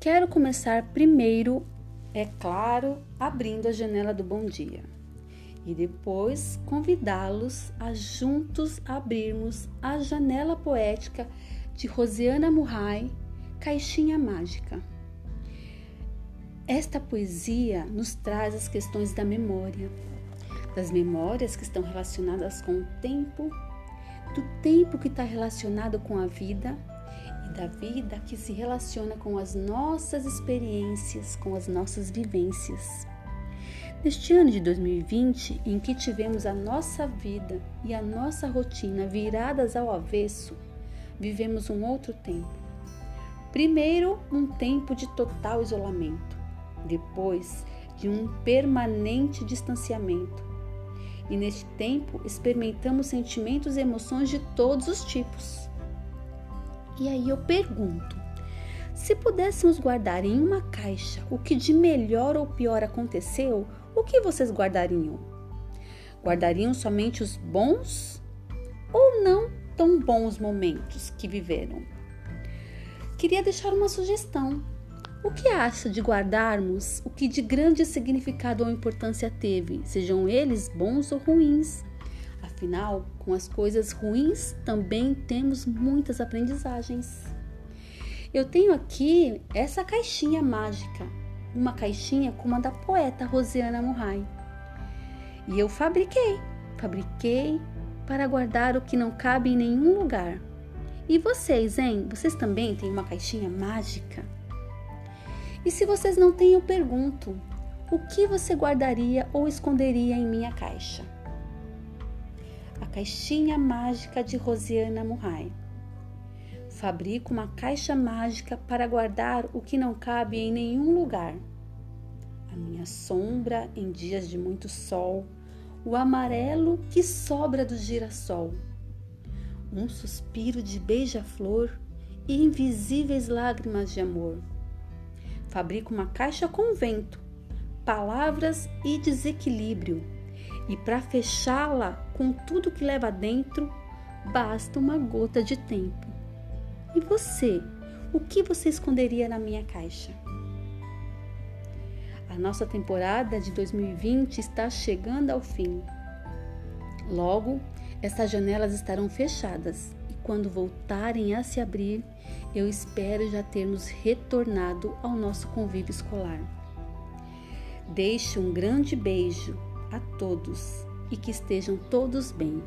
Quero começar primeiro, é claro, abrindo a janela do bom dia e depois convidá-los a juntos abrirmos a janela poética de Rosiana Murray, Caixinha Mágica. Esta poesia nos traz as questões da memória, das memórias que estão relacionadas com o tempo, do tempo que está relacionado com a vida e da vida que se relaciona com as nossas experiências, com as nossas vivências. Neste ano de 2020, em que tivemos a nossa vida e a nossa rotina viradas ao avesso, vivemos um outro tempo. Primeiro, um tempo de total isolamento, depois, de um permanente distanciamento. E neste tempo, experimentamos sentimentos e emoções de todos os tipos. E aí eu pergunto: se pudéssemos guardar em uma caixa o que de melhor ou pior aconteceu, o que vocês guardariam? Guardariam somente os bons ou não tão bons momentos que viveram? Queria deixar uma sugestão. O que acha de guardarmos o que de grande significado ou importância teve, sejam eles bons ou ruins? Afinal, com as coisas ruins também temos muitas aprendizagens. Eu tenho aqui essa caixinha mágica, uma caixinha como a da poeta Rosiana Murray. E eu fabriquei, fabriquei para guardar o que não cabe em nenhum lugar. E vocês, hein? Vocês também têm uma caixinha mágica? E se vocês não têm, eu pergunto: o que você guardaria ou esconderia em minha caixa? a caixinha mágica de Rosiana Murray. Fabrico uma caixa mágica para guardar o que não cabe em nenhum lugar. A minha sombra em dias de muito sol, o amarelo que sobra do girassol, um suspiro de beija-flor e invisíveis lágrimas de amor. Fabrico uma caixa com vento, palavras e desequilíbrio e para fechá-la com tudo que leva dentro, basta uma gota de tempo. E você, o que você esconderia na minha caixa? A nossa temporada de 2020 está chegando ao fim. Logo, essas janelas estarão fechadas e quando voltarem a se abrir, eu espero já termos retornado ao nosso convívio escolar. Deixe um grande beijo a todos e que estejam todos bem.